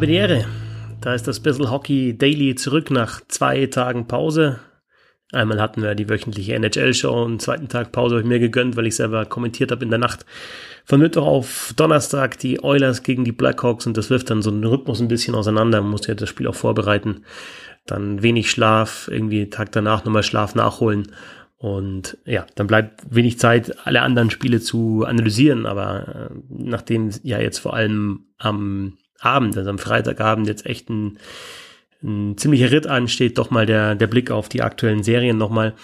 Habe die Ehre. Da ist das Bissel Hockey Daily zurück nach zwei Tagen Pause. Einmal hatten wir die wöchentliche NHL-Show, einen zweiten Tag Pause habe ich mir gegönnt, weil ich selber kommentiert habe in der Nacht von Mittwoch auf Donnerstag die Oilers gegen die Blackhawks und das wirft dann so einen Rhythmus ein bisschen auseinander. Man muss ja das Spiel auch vorbereiten. Dann wenig Schlaf, irgendwie Tag danach nochmal Schlaf nachholen. Und ja, dann bleibt wenig Zeit, alle anderen Spiele zu analysieren. Aber äh, nachdem ja jetzt vor allem am Abend, also am Freitagabend jetzt echt ein, ein ziemlicher Ritt ansteht, doch mal der, der Blick auf die aktuellen Serien nochmal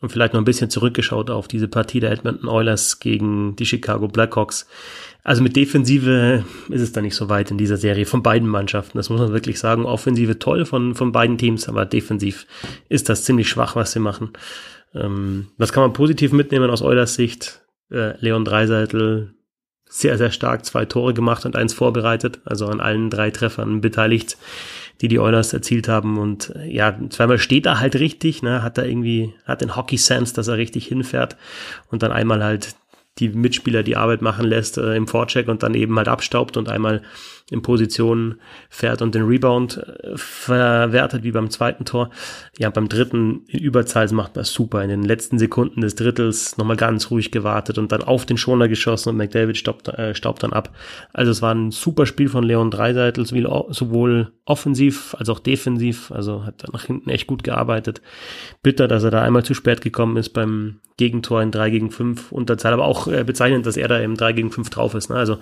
und vielleicht noch ein bisschen zurückgeschaut auf diese Partie der Edmonton Oilers gegen die Chicago Blackhawks. Also mit Defensive ist es da nicht so weit in dieser Serie von beiden Mannschaften. Das muss man wirklich sagen. Offensive toll von, von beiden Teams, aber defensiv ist das ziemlich schwach, was sie machen. Ähm, was kann man positiv mitnehmen aus Eulers Sicht? Äh, Leon Dreiseitel sehr, sehr stark zwei Tore gemacht und eins vorbereitet, also an allen drei Treffern beteiligt, die die Oilers erzielt haben. Und ja, zweimal steht er halt richtig, ne, hat er irgendwie, hat den Hockey-Sense, dass er richtig hinfährt und dann einmal halt die Mitspieler die Arbeit machen lässt äh, im Vorcheck und dann eben halt abstaubt und einmal in Position fährt und den Rebound äh, verwertet, wie beim zweiten Tor. Ja, beim dritten in Überzahl macht man super. In den letzten Sekunden des Drittels nochmal ganz ruhig gewartet und dann auf den Schoner geschossen und McDavid staubt, äh, staubt dann ab. Also es war ein super Spiel von Leon Dreiseitel, sowohl offensiv als auch defensiv. Also hat nach hinten echt gut gearbeitet. Bitter, dass er da einmal zu spät gekommen ist beim Gegentor in 3 gegen 5 Unterzahl, aber auch äh, bezeichnend, dass er da im 3 gegen 5 drauf ist. Ne? Also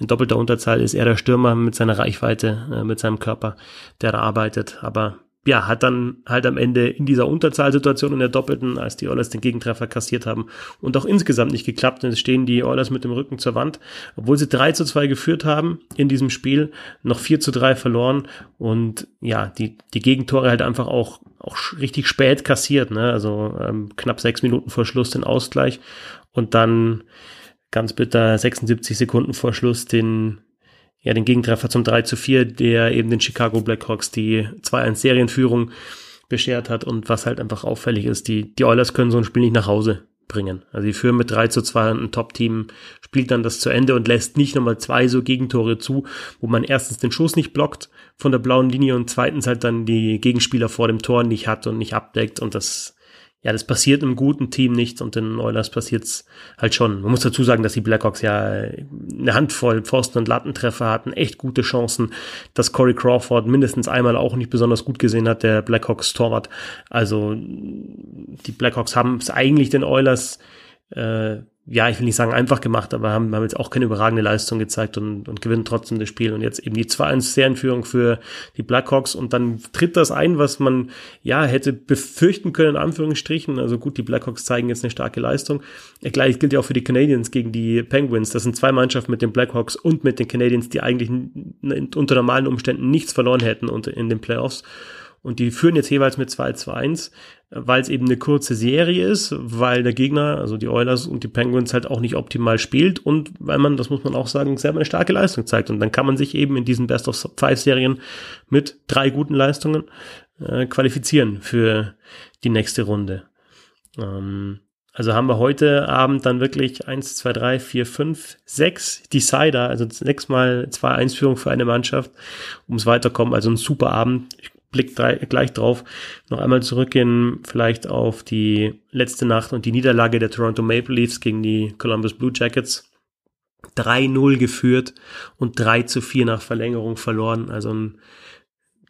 in doppelter Unterzahl ist er der Stürmer mit seiner Reichweite, äh, mit seinem Körper, der da arbeitet. Aber ja, hat dann halt am Ende in dieser Unterzahlsituation in der Doppelten, als die Oilers den Gegentreffer kassiert haben und auch insgesamt nicht geklappt. Und es stehen die Oilers mit dem Rücken zur Wand, obwohl sie 3 zu 2 geführt haben in diesem Spiel, noch 4 zu 3 verloren und ja, die, die Gegentore halt einfach auch, auch richtig spät kassiert, ne? also ähm, knapp sechs Minuten vor Schluss den Ausgleich und dann ganz bitter 76 Sekunden vor Schluss den, ja, den Gegentreffer zum 3 zu 4, der eben den Chicago Blackhawks die 2-1 Serienführung beschert hat und was halt einfach auffällig ist, die, die Oilers können so ein Spiel nicht nach Hause bringen. Also die führen mit 3 zu 2 und ein Top-Team spielt dann das zu Ende und lässt nicht nochmal zwei so Gegentore zu, wo man erstens den Schuss nicht blockt von der blauen Linie und zweitens halt dann die Gegenspieler vor dem Tor nicht hat und nicht abdeckt und das ja, das passiert im guten Team nicht und den Oilers passiert's halt schon. Man muss dazu sagen, dass die Blackhawks ja eine Handvoll Pfosten- und Lattentreffer hatten, echt gute Chancen, dass Corey Crawford mindestens einmal auch nicht besonders gut gesehen hat, der Blackhawks Torwart. Also die Blackhawks haben es eigentlich den Oilers äh, ja, ich will nicht sagen einfach gemacht, aber haben, haben jetzt auch keine überragende Leistung gezeigt und, und gewinnen trotzdem das Spiel. Und jetzt eben die 2-1-Serienführung für die Blackhawks und dann tritt das ein, was man ja hätte befürchten können, in Anführungsstrichen. Also gut, die Blackhawks zeigen jetzt eine starke Leistung. Gleich gilt ja auch für die Canadiens gegen die Penguins. Das sind zwei Mannschaften mit den Blackhawks und mit den Canadiens, die eigentlich unter normalen Umständen nichts verloren hätten in den Playoffs. Und die führen jetzt jeweils mit 2 zu 1, weil es eben eine kurze Serie ist, weil der Gegner, also die Oilers und die Penguins halt auch nicht optimal spielt und weil man, das muss man auch sagen, selber eine starke Leistung zeigt. Und dann kann man sich eben in diesen Best of Five Serien mit drei guten Leistungen äh, qualifizieren für die nächste Runde. Ähm, also haben wir heute Abend dann wirklich eins, zwei, drei, vier, fünf, sechs Decider, also sechsmal zwei Einführungen für eine Mannschaft, ums Weiterkommen. Also ein super Abend. Ich Blick gleich drauf. Noch einmal zurückgehen, vielleicht auf die letzte Nacht und die Niederlage der Toronto Maple Leafs gegen die Columbus Blue Jackets. 3-0 geführt und 3 zu 4 nach Verlängerung verloren. Also ein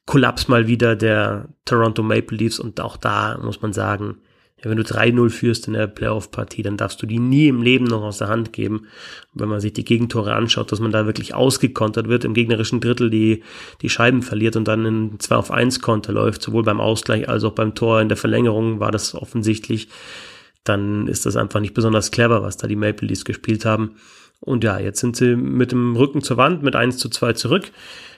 Kollaps mal wieder der Toronto Maple Leafs und auch da muss man sagen, wenn du 3-0 führst in der Playoff-Partie, dann darfst du die nie im Leben noch aus der Hand geben. wenn man sich die Gegentore anschaut, dass man da wirklich ausgekontert wird, im gegnerischen Drittel die, die Scheiben verliert und dann in 2 auf 1 Konter läuft, sowohl beim Ausgleich als auch beim Tor in der Verlängerung war das offensichtlich, dann ist das einfach nicht besonders clever, was da die Maple Leafs gespielt haben. Und ja, jetzt sind sie mit dem Rücken zur Wand mit 1 zu 2 zurück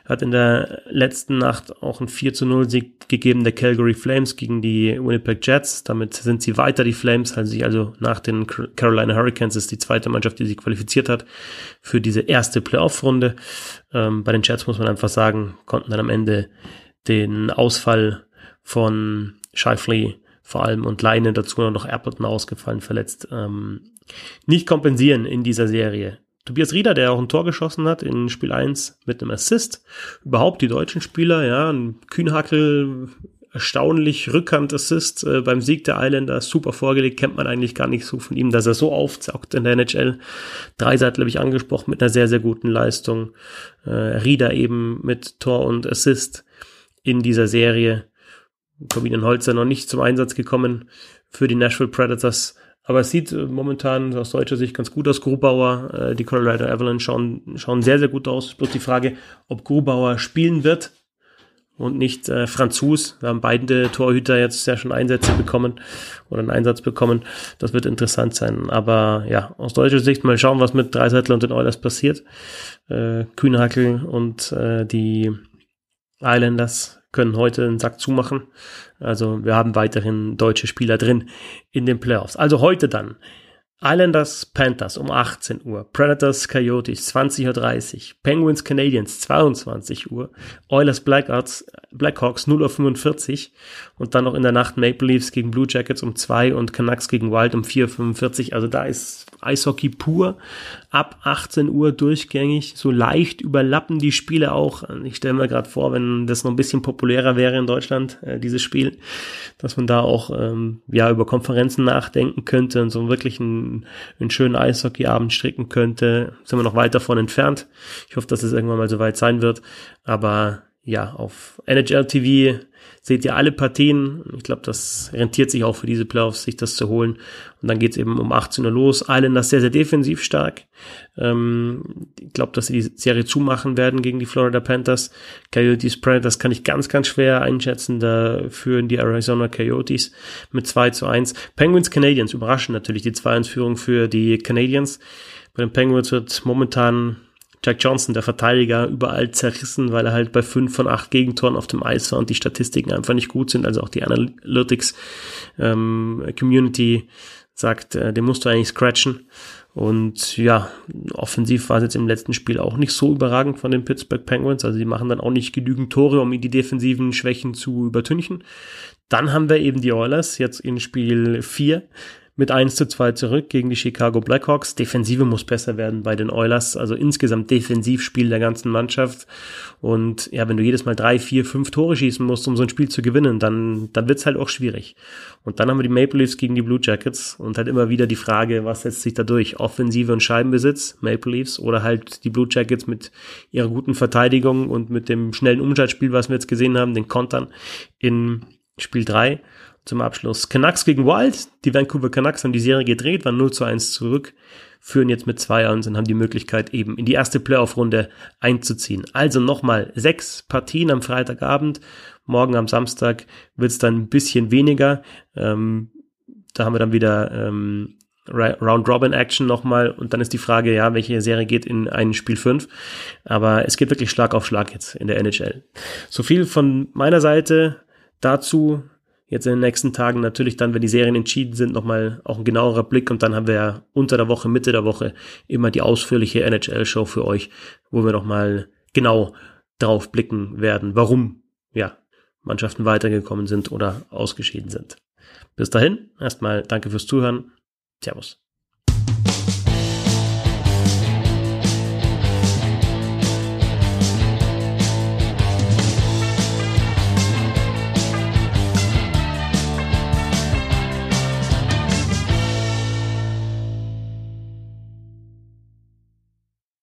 hat in der letzten Nacht auch ein 4 zu 0 Sieg gegeben der Calgary Flames gegen die Winnipeg Jets. Damit sind sie weiter, die Flames, halten sich also nach den Carolina Hurricanes ist die zweite Mannschaft, die sich qualifiziert hat für diese erste Playoff-Runde. Ähm, bei den Jets muss man einfach sagen, konnten dann am Ende den Ausfall von Shifley vor allem und Leine dazu noch Appleton ausgefallen, verletzt, ähm, nicht kompensieren in dieser Serie. Tobias Rieder, der auch ein Tor geschossen hat in Spiel 1 mit einem Assist. Überhaupt die deutschen Spieler, ja, ein Kühnhackel, erstaunlich Rückhand-Assist äh, beim Sieg der Islanders, super vorgelegt, kennt man eigentlich gar nicht so von ihm, dass er so aufzockt in der NHL. Dreiseit, glaube ich, angesprochen mit einer sehr, sehr guten Leistung. Äh, Rieder eben mit Tor und Assist in dieser Serie. Corbinian Holzer noch nicht zum Einsatz gekommen für die Nashville Predators. Aber es sieht äh, momentan aus deutscher Sicht ganz gut aus. Grubauer, äh, die Colorado Avalanche schauen, schauen sehr, sehr gut aus. Bloß die Frage, ob Grubauer spielen wird und nicht äh, Franzos. Wir haben beide Torhüter jetzt ja schon Einsätze bekommen oder einen Einsatz bekommen. Das wird interessant sein. Aber ja, aus deutscher Sicht mal schauen, was mit Dreiseitel und den Oilers passiert. Äh, Kühnhackel und äh, die Islanders können heute den Sack zumachen. Also wir haben weiterhin deutsche Spieler drin in den Playoffs. Also heute dann Islanders Panthers um 18 Uhr, Predators Coyotes 20.30 Uhr, Penguins Canadiens 22 Uhr, Oilers Blackhawks, Blackhawks 0.45 Uhr und dann noch in der Nacht Maple Leafs gegen Blue Jackets um 2 und Canucks gegen Wild um 4.45 Uhr. Also da ist Eishockey pur ab 18 Uhr durchgängig. So leicht überlappen die Spiele auch. Ich stelle mir gerade vor, wenn das noch ein bisschen populärer wäre in Deutschland, äh, dieses Spiel, dass man da auch ähm, ja über Konferenzen nachdenken könnte und so wirklich einen, einen schönen Eishockeyabend stricken könnte. Sind wir noch weit davon entfernt. Ich hoffe, dass es irgendwann mal so weit sein wird. Aber ja, auf NHL TV seht ihr alle Partien. Ich glaube, das rentiert sich auch für diese Playoffs, sich das zu holen. Und dann geht's eben um 18 Uhr los. Islanders sehr, sehr defensiv stark. Ähm, ich glaube, dass sie die Serie zumachen werden gegen die Florida Panthers. Coyotes Predators kann ich ganz, ganz schwer einschätzen. Da führen die Arizona Coyotes mit 2 zu 1. Penguins Canadiens überraschen natürlich die 2-1-Führung für die Canadiens. Bei den Penguins wird momentan Jack Johnson, der Verteidiger, überall zerrissen, weil er halt bei fünf von acht Gegentoren auf dem Eis war und die Statistiken einfach nicht gut sind. Also auch die Analytics ähm, Community sagt, äh, den musst du eigentlich scratchen. Und ja, offensiv war es jetzt im letzten Spiel auch nicht so überragend von den Pittsburgh Penguins. Also die machen dann auch nicht genügend Tore, um die defensiven Schwächen zu übertünchen. Dann haben wir eben die Oilers jetzt in Spiel 4 mit 1 zu 2 zurück gegen die Chicago Blackhawks. Defensive muss besser werden bei den Oilers, also insgesamt Defensivspiel der ganzen Mannschaft. Und ja, wenn du jedes Mal drei, vier, fünf Tore schießen musst, um so ein Spiel zu gewinnen, dann, dann wird's halt auch schwierig. Und dann haben wir die Maple Leafs gegen die Blue Jackets und halt immer wieder die Frage, was setzt sich da durch? Offensive und Scheibenbesitz, Maple Leafs, oder halt die Blue Jackets mit ihrer guten Verteidigung und mit dem schnellen Umschaltspiel, was wir jetzt gesehen haben, den Kontern in Spiel 3 zum Abschluss. Canucks gegen Wild. Die Vancouver Canucks haben die Serie gedreht, waren 0 zu 1 zurück, führen jetzt mit 2-1 und haben die Möglichkeit eben in die erste Playoff-Runde einzuziehen. Also nochmal sechs Partien am Freitagabend. Morgen am Samstag wird es dann ein bisschen weniger. Ähm, da haben wir dann wieder ähm, Round-Robin-Action nochmal und dann ist die Frage, ja, welche Serie geht in ein Spiel 5. Aber es geht wirklich Schlag auf Schlag jetzt in der NHL. So viel von meiner Seite dazu jetzt in den nächsten Tagen natürlich dann, wenn die Serien entschieden sind, nochmal auch ein genauerer Blick und dann haben wir ja unter der Woche, Mitte der Woche immer die ausführliche NHL-Show für euch, wo wir nochmal genau drauf blicken werden, warum, ja, Mannschaften weitergekommen sind oder ausgeschieden sind. Bis dahin, erstmal danke fürs Zuhören. Servus.